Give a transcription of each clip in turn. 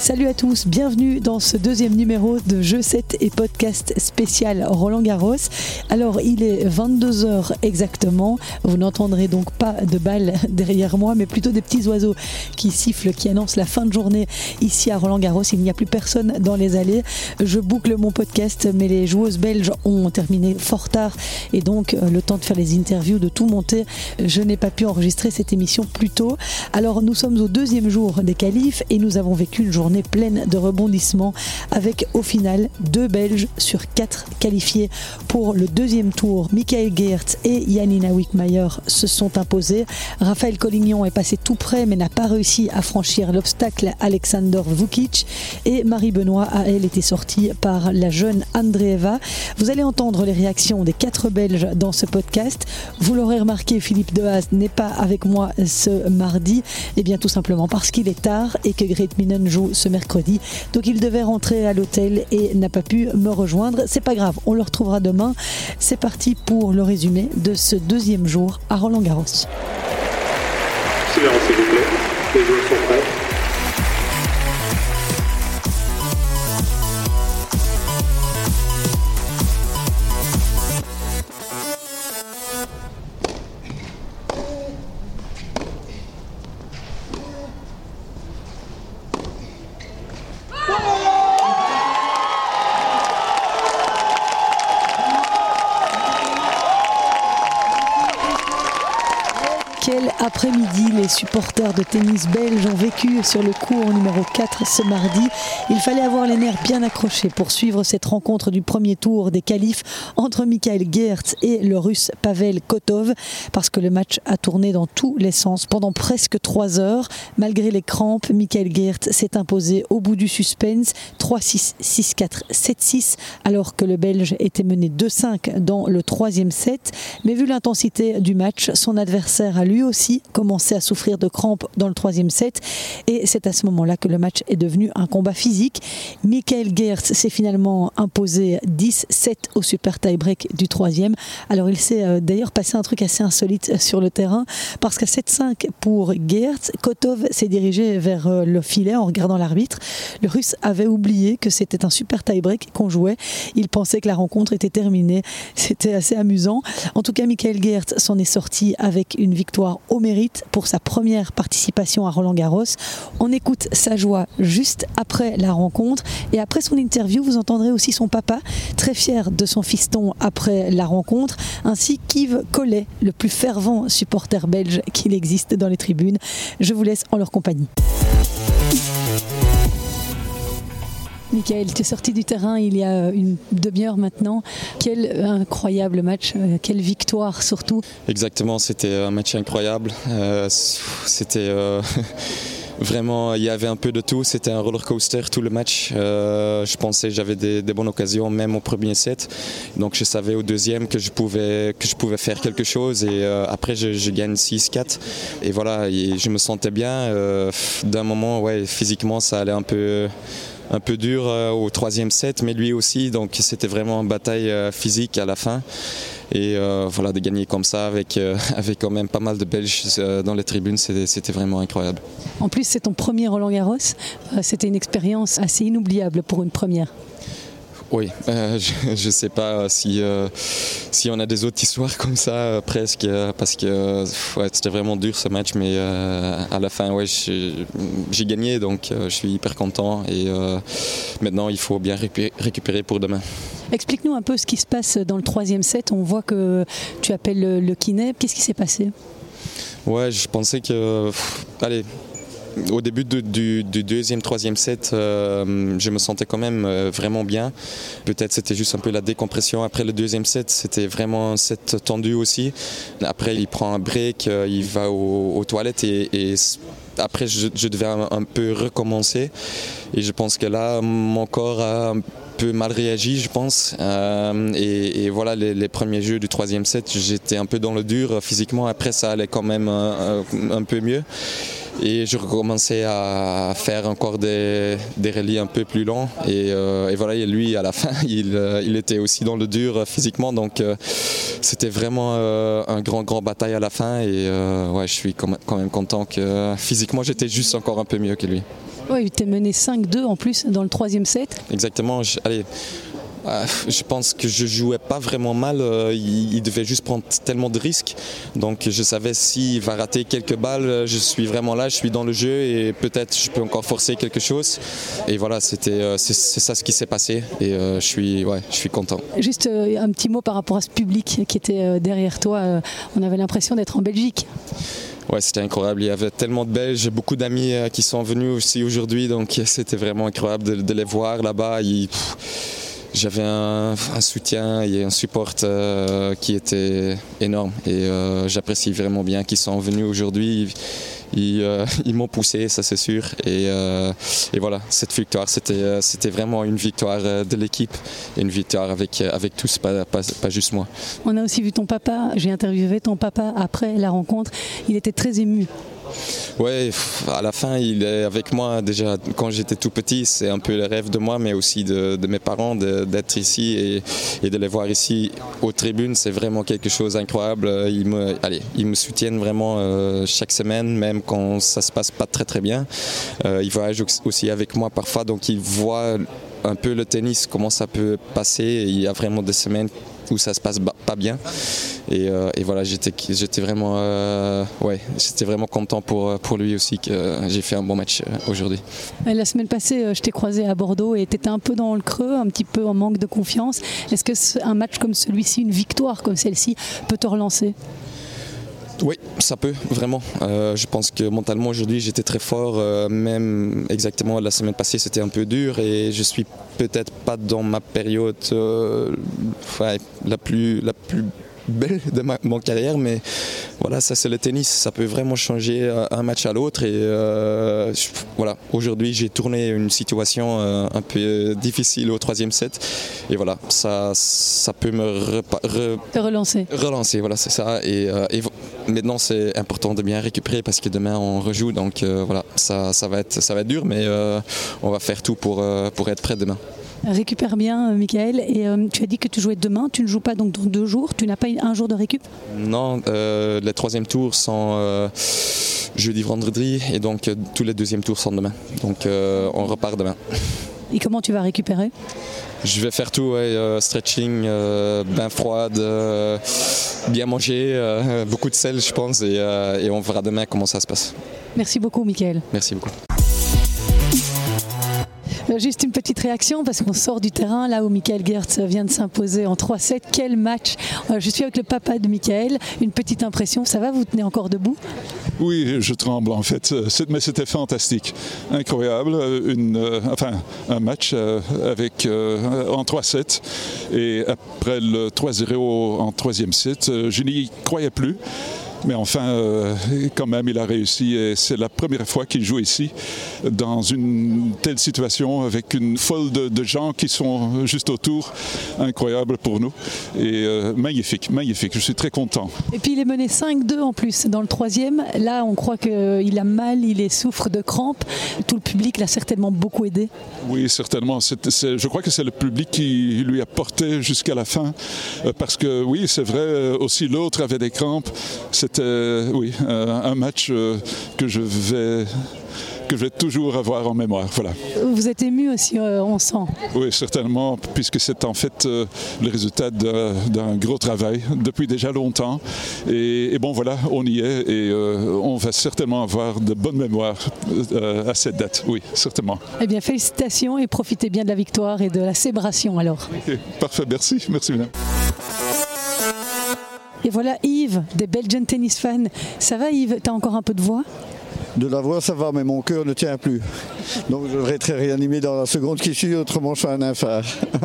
Salut à tous, bienvenue dans ce deuxième numéro de Jeu 7 et podcast spécial Roland Garros. Alors il est 22h exactement, vous n'entendrez donc pas de balles derrière moi mais plutôt des petits oiseaux qui sifflent, qui annoncent la fin de journée ici à Roland Garros. Il n'y a plus personne dans les allées. Je boucle mon podcast mais les joueuses belges ont terminé fort tard et donc euh, le temps de faire les interviews, de tout monter, je n'ai pas pu enregistrer cette émission plus tôt. Alors nous sommes au deuxième jour des qualifs et nous avons vécu une journée pleine de rebondissements avec au final deux Belges sur quatre qualifiés pour le deuxième tour. Michael Geertz et Janina Wickmayer se sont imposés. Raphaël Collignon est passé tout près mais n'a pas réussi à franchir l'obstacle Alexander Vukic et Marie Benoît a elle été sortie par la jeune Andreeva. Vous allez entendre les réactions des quatre Belges dans ce podcast. Vous l'aurez remarqué, Philippe Dehaas n'est pas avec moi ce mardi. Et eh bien tout simplement parce qu'il est tard et que Great Minen joue ce mercredi. Donc il devait rentrer à l'hôtel et n'a pas pu me rejoindre. C'est pas grave, on le retrouvera demain. C'est parti pour le résumé de ce deuxième jour à Roland Garros. Silence s'il vous plaît. Les joueurs sont prêts. Supporters de tennis belges ont vécu sur le cours numéro 4 ce mardi. Il fallait avoir les nerfs bien accrochés pour suivre cette rencontre du premier tour des qualifs entre Michael Geertz et le russe Pavel Kotov parce que le match a tourné dans tous les sens pendant presque 3 heures. Malgré les crampes, Michael Geertz s'est imposé au bout du suspense 3-6, 6-4, 7-6 alors que le Belge était mené 2-5 dans le troisième set. Mais vu l'intensité du match, son adversaire a lui aussi commencé à souffrir de crampes dans le troisième set. Et c'est à ce moment-là que le match est devenu un combat physique. Michael Geertz s'est finalement imposé 10-7 au super tie-break du troisième. Alors il s'est euh, d'ailleurs passé un truc assez insolite sur le terrain parce qu'à 7-5 pour Geertz, Kotov s'est dirigé vers euh, le filet en regardant l'arbitre. Le russe avait oublié que c'était un super tie-break qu'on jouait. Il pensait que la rencontre était terminée. C'était assez amusant. En tout cas, Michael Geertz s'en est sorti avec une victoire au mérite pour sa première participation à Roland Garros. On écoute sa joie juste après la rencontre et après son interview, vous entendrez aussi son papa, très fier de son fiston après la rencontre, ainsi qu'Yves Collet, le plus fervent supporter belge qu'il existe dans les tribunes. Je vous laisse en leur compagnie. Michael, tu es sorti du terrain il y a une demi-heure maintenant. Quel incroyable match, euh, quelle victoire surtout. Exactement, c'était un match incroyable. Euh, c'était euh, vraiment, il y avait un peu de tout. C'était un roller coaster tout le match. je pensais j'avais des, bonnes occasions même au premier set. Donc je savais au deuxième que je pouvais, que je pouvais faire quelque chose. Et après, je, gagne 6-4. Et voilà, je me sentais bien. D'un moment, ouais, physiquement, ça allait un peu un peu dur euh, au troisième set, mais lui aussi, donc c'était vraiment une bataille euh, physique à la fin. Et euh, voilà, de gagner comme ça avec, avec quand même pas mal de Belges dans les tribunes, c'était vraiment incroyable. En plus, c'est ton premier Roland Garros. C'était une expérience assez inoubliable pour une première. Oui, euh, je ne sais pas si, euh, si on a des autres histoires comme ça euh, presque, parce que c'était vraiment dur ce match, mais à la fin, ouais, j'ai gagné, donc je suis hyper content et maintenant il faut bien récupérer pour demain. Explique-nous un peu ce qui se passe dans le troisième set. On voit que tu appelles le, le kiné. Qu'est-ce qui s'est passé? Ouais, je pensais que. allez, au début du, deuxième, troisième set, euh, je me sentais quand même euh, vraiment bien. Peut-être c'était juste un peu la décompression. Après le deuxième set, c'était vraiment un set tendu aussi. Après, il prend un break, euh, il va aux, toilettes et, après, je, devais un, peu recommencer. Et je pense que là, mon corps a un peu mal réagi, je pense. et, voilà, les, premiers jeux du troisième set, j'étais un peu dans le dur physiquement. Après, ça allait quand même un peu mieux. Et je recommençais à faire encore des, des un peu plus longs. Et, euh, et, voilà, lui, à la fin, il, euh, il, était aussi dans le dur physiquement. Donc euh, c'était vraiment un grand, grand bataille à la fin. Et ouais, je suis quand même content que physiquement, j'étais juste encore un peu mieux que lui. Oui, tu es mené 5-2 en plus dans le troisième set. Exactement. Je, allez, euh, je pense que je jouais pas vraiment mal. Euh, il, il, devait juste prendre tellement de risques. Donc je savais s'il va rater quelques balles, je suis vraiment là, je suis dans le jeu et peut-être je peux encore forcer quelque chose. Et voilà, c'était euh, c'est ça ce qui s'est passé et je suis ouais, je suis content. Juste un petit mot par rapport à ce public qui était derrière toi. on avait l'impression d'être en Belgique. Ouais, c'était incroyable. Il y avait tellement de Belges, beaucoup d'amis qui sont venus aussi aujourd'hui, donc c'était vraiment incroyable de, de les voir là-bas. J'avais un, soutien et un support euh, qui était énorme et euh, j'apprécie vraiment bien qu'ils sont venus aujourd'hui. Ils, euh, m'ont poussé, ça c'est sûr. Et, voilà, cette victoire, c'était, vraiment une victoire de l'équipe une victoire avec, tous, pas juste moi. On a aussi vu ton papa, j'ai interviewé ton papa après la rencontre, il était très ému. Ouais, à la fin, il est avec moi déjà quand j'étais tout petit. C'est un peu le rêve de moi, mais aussi de, mes parents d'être ici et, et, de les voir ici aux tribunes. C'est vraiment quelque chose d'incroyable. Ils me, allez, ils me soutiennent vraiment euh, chaque semaine, même quand ça se passe pas très très bien. Euh, ils voyagent aussi avec moi parfois, donc ils voient un peu le tennis, comment ça peut passer. Il y a vraiment des semaines où ça se passe pas bien. Et, euh, et voilà, j'étais vraiment, euh, ouais, vraiment content pour, pour lui aussi que j'ai fait un bon match euh, aujourd'hui. La semaine passée, je t'ai croisé à Bordeaux et tu étais un peu dans le creux, un petit peu en manque de confiance. Est-ce que un match comme celui-ci, une victoire comme celle-ci, peut te relancer? Oui, ça peut, vraiment. Euh, je pense que mentalement aujourd'hui j'étais très fort, euh, même exactement la semaine passée c'était un peu dur et je suis peut-être pas dans ma période euh, ouais, la, plus, la plus belle de ma mon carrière, mais voilà, ça c'est le tennis, ça peut vraiment changer euh, un match à l'autre. Et euh, voilà, aujourd'hui j'ai tourné une situation euh, un peu difficile au troisième set, et voilà, ça, ça peut me re, relancer. Relancer, voilà, c'est ça. Et, et maintenant c'est important de bien récupérer parce que demain on rejoue, donc voilà, ça, ça, va être, ça va être dur, mais on va faire tout pour, pour être prêt demain. Récupère bien, euh, Michael. Et euh, tu as dit que tu jouais demain. Tu ne joues pas donc dans deux jours. Tu n'as pas un jour de récup? Non, euh, les troisième tours sont euh, jeudi, vendredi. Et donc tous les deuxièmes tours sont demain. Donc on repart demain. Et comment tu vas récupérer? Je vais faire tout, ouais, stretching, bain froide, bien manger, beaucoup de sel, je pense. Et, et on verra demain comment ça se passe. Merci beaucoup, Michael. Merci beaucoup. Juste une petite réaction parce qu'on sort du terrain là où Michael Gertz vient de s'imposer en 3-7. Quel match Je suis avec le papa de Michael. Une petite impression, ça va Vous tenez encore debout? Oui, je tremble en fait. Mais c'était fantastique, incroyable. Une, enfin, un match avec en 3-7 et après le 3-0 en troisième set, je n'y croyais plus. Mais enfin, euh, quand même, il a réussi et c'est la première fois qu'il joue ici dans une telle situation avec une foule de, de, gens qui sont juste autour. Incroyable pour nous et euh, magnifique, magnifique. Je suis très content. Et puis il est mené 5-2 en plus dans le troisième. Là, on croit qu'il a mal, il est souffre de crampes. Tout le public l'a certainement beaucoup aidé. Oui, certainement. Je crois que c'est le public qui lui a porté jusqu'à la fin euh, parce que oui, c'est vrai. Aussi l'autre avait des crampes. C'est c'était oui, un match que je vais que je vais toujours avoir en mémoire. Voilà. Vous êtes ému aussi, euh, on sent. Oui, certainement, puisque c'est en fait euh, le résultat d'un gros travail depuis déjà longtemps. Et, et, bon, voilà, on y est et euh, on va certainement avoir de bonnes mémoires euh, à cette date. Oui, certainement. Eh bien, félicitations et profitez bien de la victoire et de la célébration alors. Okay, parfait, merci. Merci, madame. Et voilà Yves, des Belgian Tennis fans. Ça va Yves T'as encore un peu de voix? De la voix, ça va, mais mon cœur ne tient plus. Donc je devrais être réanimé dans la seconde qui suit, autrement je suis un infâme.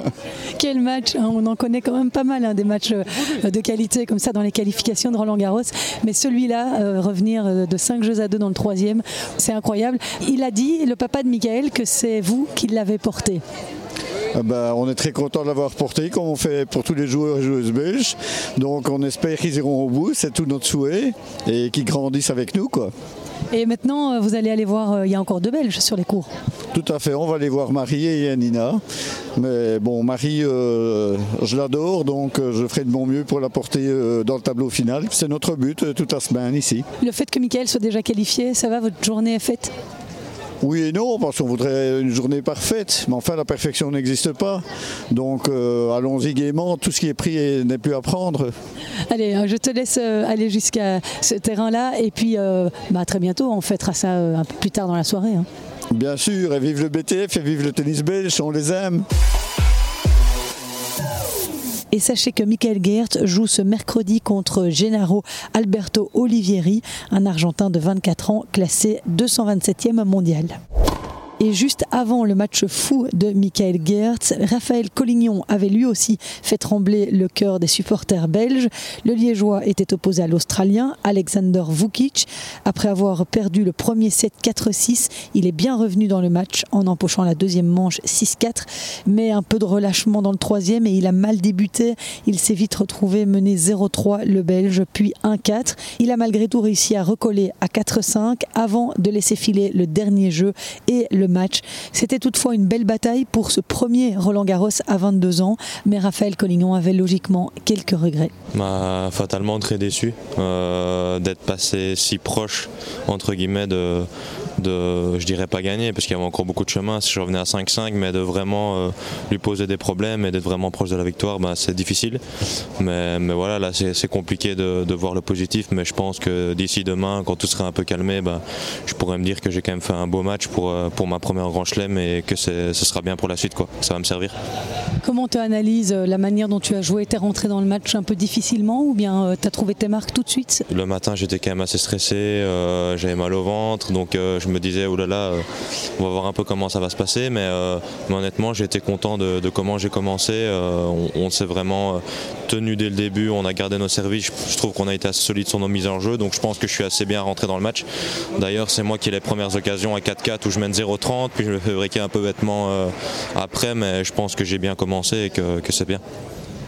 Quel match hein On en connaît quand même pas mal, hein, des matchs de qualité comme ça dans les qualifications de Roland Garros. Mais celui-là, euh, revenir de 5 jeux à 2 dans le troisième, c'est incroyable. Il a dit, le papa de Michael, que c'est vous qui l'avez porté. Ben, on est très content de l'avoir porté, comme on fait pour tous les joueurs et joueuses belges. Donc on espère qu'ils iront au bout, c'est tout notre souhait, et qu'ils grandissent avec nous. Quoi. Et maintenant, vous allez aller voir, il y a encore deux Belges sur les cours. Tout à fait, on va aller voir Marie et Yanina. Mais bon, Marie, euh, je l'adore, donc euh, je ferai de mon mieux pour la porter euh, dans le tableau final. C'est notre but toute la semaine ici. Le fait que Michael soit déjà qualifié, ça va, votre journée est faite? Oui et non, parce qu'on voudrait une journée parfaite, mais enfin la perfection n'existe pas. Donc euh, allons-y gaiement, tout ce qui est pris n'est plus à prendre. Allez, euh, je te laisse euh, aller jusqu'à ce terrain-là et puis bah, très bientôt, on fêtera ça un peu plus tard dans la soirée. Hein. Bien sûr, et vive le BTF et vive le tennis belge, on les aime. Et sachez que Michael Geert joue ce mercredi contre Gennaro Alberto Olivieri, un Argentin de 24 ans classé 227e mondial. Et juste avant le match fou de Michael Geertz, Raphaël Collignon avait lui aussi fait trembler le cœur des supporters belges. Le Liégeois était opposé à l'Australien Alexander Vukic. Après avoir perdu le premier set 4-6, il est bien revenu dans le match en empochant la deuxième manche 6-4, mais un peu de relâchement dans le troisième et il a mal débuté. Il s'est vite retrouvé mené 0-3 le Belge, puis 1-4. Il a malgré tout réussi à recoller à 4-5 avant de laisser filer le dernier jeu et le match. C'était toutefois une belle bataille pour ce premier Roland Garros à 22 ans, mais Raphaël Collignon avait logiquement quelques regrets. Fatalement très déçu euh, d'être passé si proche de, de, je dirais pas gagner parce qu'il y avait encore beaucoup de chemin. Si je revenais à 5-5 mais de vraiment euh, lui poser des problèmes et d'être vraiment proche de la victoire bah, c'est difficile. Mais, mais, voilà là c'est compliqué de, voir le positif. Mais je pense que d'ici demain quand tout sera un peu calmé bah, je pourrais me dire que j'ai quand même fait un beau match pour, euh, pour ma première Grand Chelem et que ce sera bien pour la suite quoi. ça va me servir. Comment tu analyses euh, la manière dont tu as joué Tu es rentré dans le match un peu difficilement ou bien tu as trouvé tes marques tout de suite? Le matin j'étais quand même assez stressé, j'avais mal au ventre donc je me disais, oh là là, euh, on va voir un peu comment ça va se passer. Mais, euh, honnêtement, j'ai été content de, comment j'ai commencé. Euh, on, s'est vraiment tenu dès le début, on a gardé nos services. Je, trouve qu'on a été assez solide sur nos mises en jeu. Donc je pense que je suis assez bien rentré dans le match. D'ailleurs, c'est moi qui ai les premières occasions à 4-4 où je mène 0-30. Puis je me fais briquer un peu bêtement après. Mais je pense que j'ai bien commencé et que c'est bien.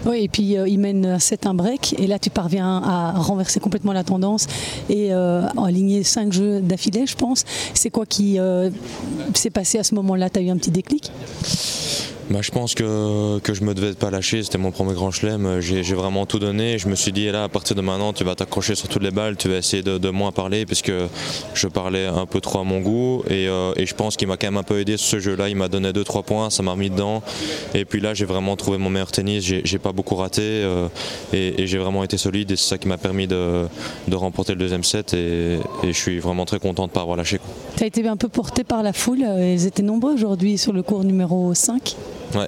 Oui, et puis euh, il mène 7 un break, et là tu parviens à renverser complètement la tendance et euh, aligner 5 jeux d'affilée, je pense. C'est quoi qui euh, s'est passé à ce moment-là? Tu as eu un petit déclic? Bah, je pense que, que je me devais pas lâcher, c'était mon premier grand chelem, j'ai vraiment tout donné, je me suis dit là à partir de maintenant tu vas t'accrocher sur toutes les balles, tu vas essayer de, moins parler puisque je parlais un peu trop à mon goût. Et, euh, et je pense qu'il m'a quand même un peu aidé sur ce jeu-là, il m'a donné 2-3 points, ça m'a remis dedans. Et puis là j'ai vraiment trouvé mon meilleur tennis, j'ai pas beaucoup raté euh, et, j'ai vraiment été solide. Et c'est ça qui m'a permis de, de, remporter le deuxième set. Et, et, je suis vraiment très content de ne pas avoir lâché. Tu as été un peu porté par la foule, ils étaient nombreux aujourd'hui sur le cours numéro 5 Ouais,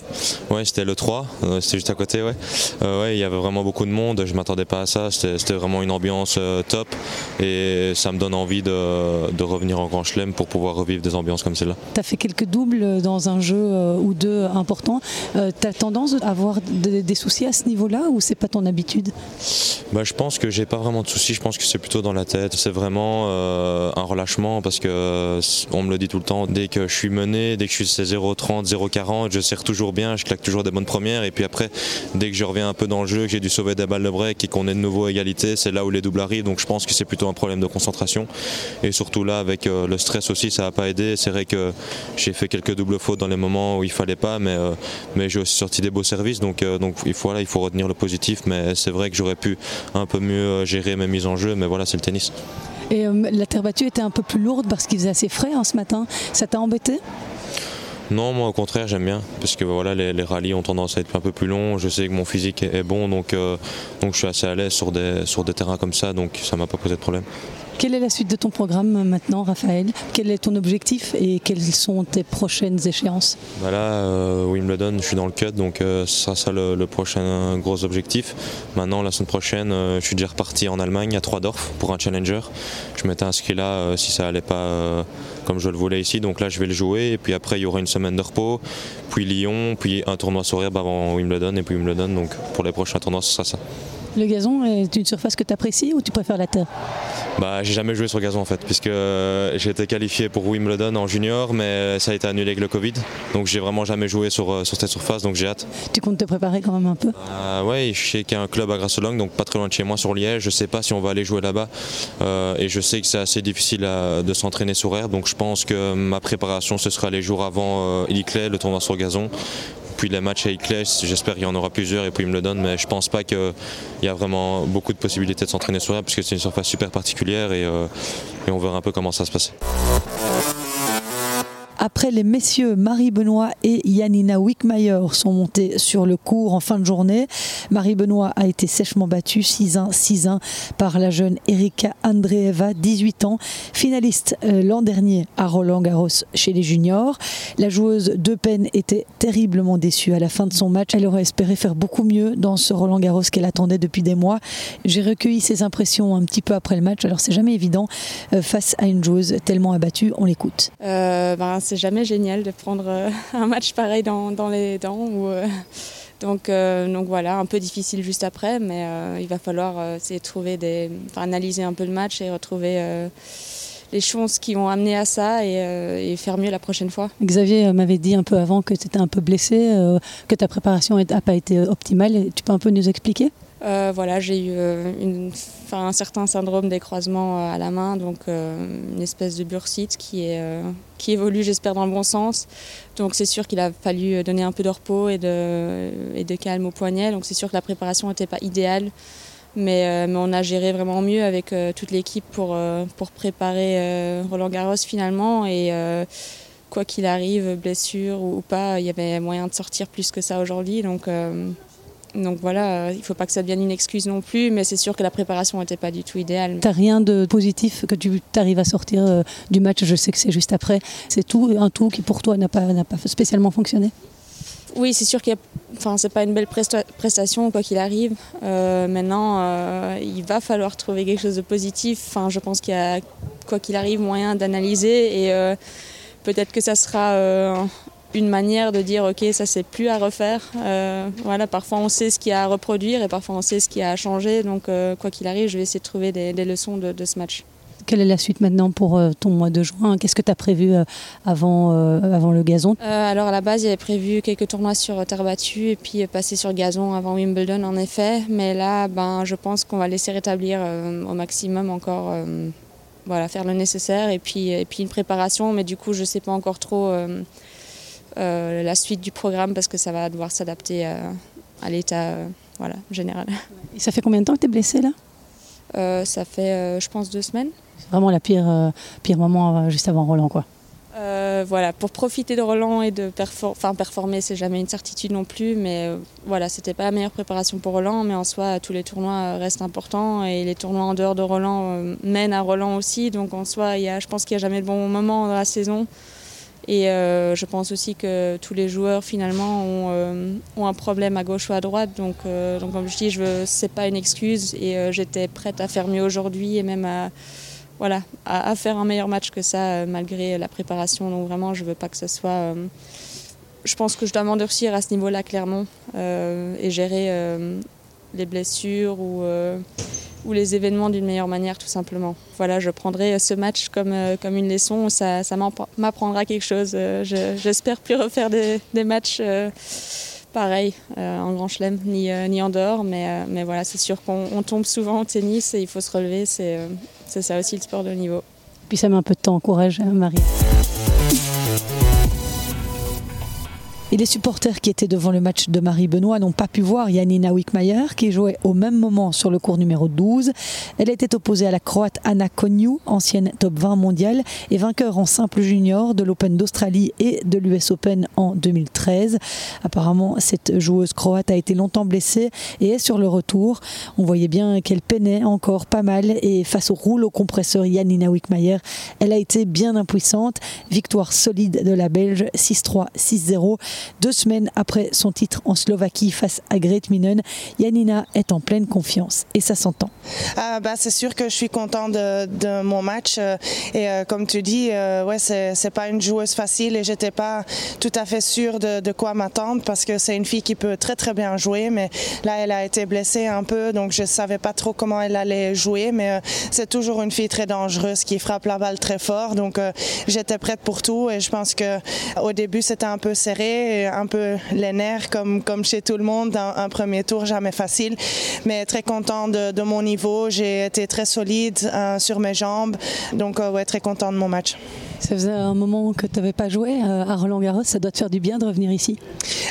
ouais c'était le 3, euh, c'était juste à côté. Ouais. Euh, ouais, il y avait vraiment beaucoup de monde, je m'attendais pas à ça, c'était vraiment une ambiance euh, top et ça me donne envie de, de revenir en Grand Chelem pour pouvoir revivre des ambiances comme celle-là. Tu as fait quelques doubles dans un jeu ou deux importants. tu as tendance à avoir des soucis à ce niveau-là ou c'est pas ton habitude? Bah, Je pense que j'ai pas vraiment de soucis, je pense que c'est plutôt dans la tête. C'est vraiment un relâchement parce que on me le dit tout le temps, dès que je suis mené, dès que je suis 0,30, 0,40, je sais toujours bien, je claque toujours des bonnes premières. Et puis après, dès que je reviens un peu dans le jeu, j'ai dû sauver des balles de break et qu'on est de nouveau à égalité, c'est là où les doubles arrivent. Donc je pense que c'est plutôt un problème de concentration. Et surtout là, avec euh, le stress aussi, ça n'a pas aidé. C'est vrai que j'ai fait quelques doubles fautes dans les moments où il fallait pas, mais, euh, mais j'ai aussi sorti des beaux services. Donc, euh, donc il, faut, il faut retenir le positif. Mais c'est vrai que j'aurais pu un peu mieux gérer mes mises en jeu. Mais voilà, c'est le tennis. Et la terre battue était un peu plus lourde parce qu'il faisait assez frais hein, ce matin. Ça t'a embêté? Non, moi au contraire, j'aime bien parce que voilà, les, les, rallyes ont tendance à être un peu plus longs. Je sais que mon physique est, bon, donc, euh, donc je suis assez à l'aise sur des, sur des terrains comme ça, donc ça m'a pas posé de problème. Quelle est la suite de ton programme maintenant, Raphaël? Quel est ton objectif et quelles sont tes prochaines échéances? Voilà, euh, Wimbledon, je suis dans le cut, donc euh, ça sera le, prochain gros objectif. Maintenant, la semaine prochaine, je suis déjà reparti en Allemagne à Troisdorf pour un challenger. Je m'étais inscrit là si ça allait pas comme je le voulais ici. Donc là, je vais le jouer. Et puis après, il y aura une semaine de repos, puis Lyon, puis un tournoi sur herbe avant Wimbledon et puis Wimbledon. Donc pour les prochains tournois, ce sera ça. Le gazon est une surface que tu apprécies ou tu préfères la terre? Bah, J'ai jamais joué sur gazon en fait, puisque euh, j'ai été qualifié pour Wimbledon en junior, mais ça a été annulé avec le Covid. Donc j'ai vraiment jamais joué sur, euh, sur cette surface, donc j'ai hâte. Tu comptes te préparer quand même un peu? Euh, Oui, je sais qu'il y a un club à Grasselong, donc pas très loin de chez moi sur Liège. Je sais pas si on va aller jouer là-bas. Euh, et je sais que c'est assez difficile de s'entraîner sur air, donc je pense que ma préparation ce sera les jours avant euh, le tournoi sur gazon puis les matchs à Iclès, j'espère qu'il y en aura plusieurs et puis il me le donne, mais je pense pas qu'il y a vraiment beaucoup de possibilités de s'entraîner sur elle parce que c'est une surface super particulière et, euh, et on verra un peu comment ça se passe. Après les messieurs, Marie Benoît et Yanina Wickmayer sont montés sur le cours en fin de journée. Marie Benoît a été sèchement battue 6-1, 6-1 par la jeune Erika Andreeva, 18 ans, finaliste euh, l'an dernier à Roland Garros chez les juniors. La joueuse de peine était terriblement déçue à la fin de son match. Elle aurait espéré faire beaucoup mieux dans ce Roland Garros qu'elle attendait depuis des mois. J'ai recueilli ses impressions un petit peu après le match. Alors c'est jamais évident euh, face à une joueuse tellement abattue. On l'écoute. Euh, ben, c'est jamais génial de prendre euh, un match pareil dans, les dents. donc, donc voilà, un peu difficile juste après, mais il va falloir essayer analyser un peu le match et retrouver les choses qui ont amené à ça et, faire mieux la prochaine fois. Xavier m'avait dit un peu avant que tu étais un peu blessé, que ta préparation n'a pas été optimale. Tu peux un peu nous expliquer? Euh, voilà, j'ai eu euh, un certain syndrome des croisements euh, à la main, donc une espèce de bursite qui, évolue, j'espère, dans le bon sens. Donc c'est sûr qu'il a fallu donner un peu de repos et de, calme au poignet. Donc c'est sûr que la préparation n'était pas idéale, mais, on a géré vraiment mieux avec toute l'équipe pour, pour préparer Roland Garros finalement. Et quoi qu'il arrive, blessure ou, ou, pas, il y avait moyen de sortir plus que ça aujourd'hui. Donc donc voilà, euh, il ne faut pas que ça devienne une excuse non plus, mais c'est sûr que la préparation n'était pas du tout idéale. Tu n'as rien de positif que tu arrives à sortir euh, du match Je sais que c'est juste après. C'est tout, un tout qui pour toi n'a pas, pas spécialement fonctionné? Oui, c'est sûr qu'il enfin, c'est pas une belle prestation quoi qu'il arrive. Euh, maintenant, il va falloir trouver quelque chose de positif. Enfin, je pense qu'il y a quoi qu'il arrive moyen d'analyser et peut-être que ça sera une manière de dire ok ça c'est plus à refaire. Euh, voilà, parfois on sait ce qu'il y a à reproduire et parfois on sait ce qu'il y a à changer. Donc euh, quoi qu'il arrive, je vais essayer de trouver des, leçons de, ce match. Quelle est la suite maintenant pour euh, ton mois de juin? Qu'est-ce que tu as prévu avant, avant le gazon? Alors à la base, il y avait prévu quelques tournois sur terre battue et puis passer sur gazon avant Wimbledon en effet. Mais là, ben, je pense qu'on va laisser rétablir au maximum encore, voilà, faire le nécessaire et puis, et puis une préparation. Mais du coup, je ne sais pas encore trop euh, la suite du programme parce que ça va devoir s'adapter euh, à, l'état euh, voilà, général. Et ça fait combien de temps que tu es blessé là? Ça fait, je pense, deux semaines. C'est vraiment la pire, pire moment juste avant Roland, quoi. voilà, pour profiter de Roland et de performer, c'est jamais une certitude non plus, mais voilà, c'était pas la meilleure préparation pour Roland, mais en soi, tous les tournois restent importants et les tournois en dehors de Roland mènent à Roland aussi, donc en soi, y a, je pense qu'il n'y a jamais de bon moment dans la saison. Et euh, je pense aussi que tous les joueurs finalement ont, euh, un problème à gauche ou à droite. Donc, euh, comme je dis, ce n'est pas une excuse et j'étais prête à faire mieux aujourd'hui et même à, voilà, à, faire un meilleur match que ça malgré la préparation. Donc vraiment, je ne veux pas que ce soit... je pense que je dois m'endurcir à ce niveau-là clairement et gérer les blessures ou ou les événements d'une meilleure manière tout simplement. Voilà, je prendrai ce match comme, euh, comme une leçon, ça, ça m'apprendra quelque chose. Euh, j'espère plus refaire des, des matchs euh, pareils en Grand Chelem ni, ni en dehors, mais, mais voilà, c'est sûr qu'on tombe souvent au tennis et il faut se relever, c'est ça aussi le sport de haut niveau. Puis ça met un peu de temps, encourage Marie. Et les supporters qui étaient devant le match de Marie-Benoît n'ont pas pu voir Janina Wickmayer qui jouait au même moment sur le cours numéro 12. Elle était opposée à la Croate Anna Konyu, ancienne top 20 mondiale et vainqueur en simple junior de l'Open d'Australie et de l'US Open en 2013. Apparemment, cette joueuse croate a été longtemps blessée et est sur le retour. On voyait bien qu'elle peinait encore pas mal et face au rouleau compresseur Janina Wickmayer, elle a été bien impuissante. Victoire solide de la Belge 6-3, 6-0 deux semaines après son titre en Slovaquie face à Grete Minen, Yanina est en pleine confiance et ça s'entend. Ah, bah, c'est sûr que je suis content de, mon match euh, et euh, comme tu dis, euh, ouais, c'est pas une joueuse facile et j'étais pas tout à fait sûre de, quoi m'attendre parce que c'est une fille qui peut très très bien jouer, mais là elle a été blessée un peu donc je savais pas trop comment elle allait jouer, mais c'est toujours une fille très dangereuse qui frappe la balle très fort donc j'étais prête pour tout et je pense que au début c'était un peu serré un peu les nerfs comme, chez tout le monde. Un, premier tour, jamais facile, mais très content de, mon niveau. J'ai été très solide euh, sur mes jambes, donc euh, très content de mon match. Ça faisait un moment que tu n'avais pas joué euh, à Roland Garros, ça doit te faire du bien de revenir ici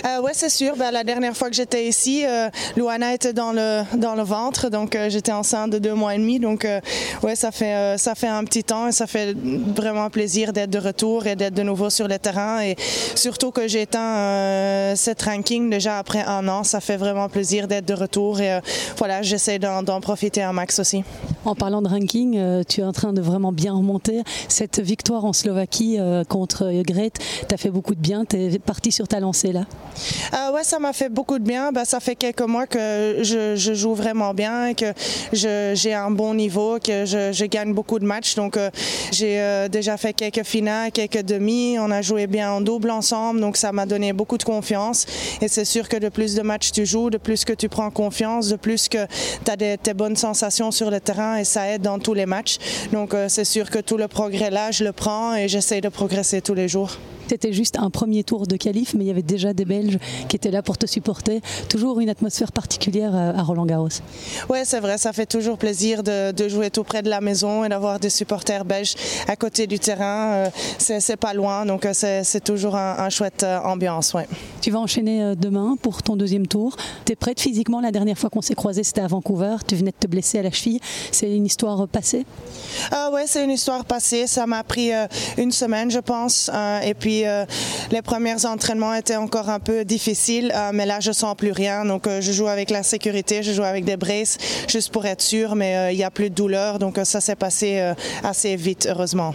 euh, Oui, c'est sûr. Ben, la dernière fois que j'étais ici, euh, Luana était dans le, dans le ventre, donc euh, j'étais enceinte de deux mois et demi. Donc ouais, ça fait, ça fait un petit temps et ça fait vraiment plaisir d'être de retour et d'être de nouveau sur le terrain. Et surtout que j'ai éteint cette ranking déjà après un an, ça fait vraiment plaisir d'être de retour. Et voilà, j'essaie d'en profiter un max aussi. En parlant de ranking, tu es en train de vraiment bien remonter. Cette victoire en Slovaquie euh, contre Grete, tu as fait beaucoup de bien. Tu es parti sur ta lancée là euh, Ouais, ça m'a fait beaucoup de bien. Ben, ça fait quelques mois que je, joue vraiment bien, que j'ai un bon niveau, que je, gagne beaucoup de matchs. Donc euh, j'ai euh, déjà fait quelques finales, quelques demi. On a joué bien en double ensemble. Donc ça m'a donné beaucoup de confiance. Et c'est sûr que de plus de matchs tu joues, de plus que tu prends confiance, de plus que tu as des, bonnes sensations sur le terrain et ça aide dans tous les matchs. Donc c'est sûr que tout le progrès là, je le prends et j'essaie de progresser tous les jours. C'était juste un premier tour de qualif, mais il y avait déjà des Belges qui étaient là pour te supporter. Toujours une atmosphère particulière euh, à Roland Garros. Oui, c'est vrai, ça fait toujours plaisir de, jouer tout près de la maison et d'avoir des supporters belges à côté du terrain. Euh, c'est pas loin, donc euh, c'est toujours un, chouette ambiance. Ouais. Tu vas enchaîner demain pour ton deuxième tour. Tu es prête physiquement La dernière fois qu'on s'est croisé, c'était à Vancouver. Tu venais de te blesser à la cheville. C'est une histoire passée? Ah, Oui, c'est une histoire passée. Ça m'a pris une semaine, je pense. et puis, euh, les premiers entraînements étaient encore un peu difficiles, euh, mais là je sens plus rien. Donc euh, je joue avec la sécurité, je joue avec des braces juste pour être sûr, mais il n'y a plus de douleur. Donc ça s'est passé assez vite, heureusement.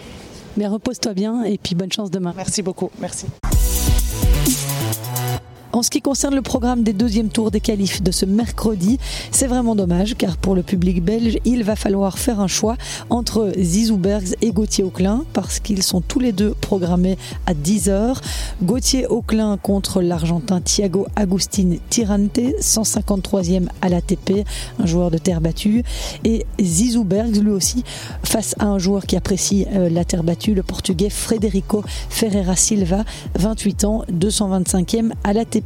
Mais repose-toi bien et puis bonne chance demain. Merci beaucoup. Merci. En ce qui concerne le programme des deuxièmes tours des qualifs de ce mercredi, c'est vraiment dommage car pour le public belge, il va falloir faire un choix entre Zizou Bergs et Gauthier Auclin parce qu'ils sont tous les deux programmés à 10h. Gauthier Auclin contre l'Argentin Thiago Agustin Tirante, 153e à l'ATP, un joueur de terre battue. Et Zizou Bergs, lui aussi, face à un joueur qui apprécie euh, la terre battue, le Portugais Frederico Ferreira Silva, 28 ans, 225e à l'ATP.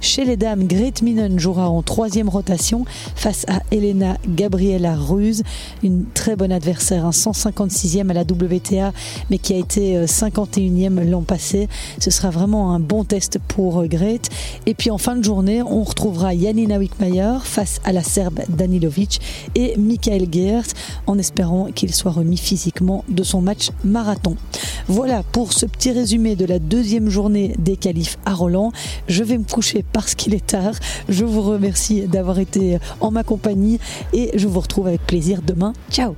Chez les dames, Grete Minen jouera en troisième rotation face à Elena Gabriela Ruse, une très bonne adversaire, un 156e à la WTA, mais qui a été 51e euh, l'an passé. Ce sera vraiment un bon test pour euh, Grete. Et puis en fin de journée, on retrouvera Janina Wickmayer face à la Serbe Danilovic et Michael Geert, en espérant qu'il soit remis physiquement de son match marathon. Voilà pour ce petit résumé de la deuxième journée des qualifs à Roland. Je vais me coucher parce qu'il est tard. Je vous remercie d'avoir été en ma compagnie et je vous retrouve avec plaisir demain. Ciao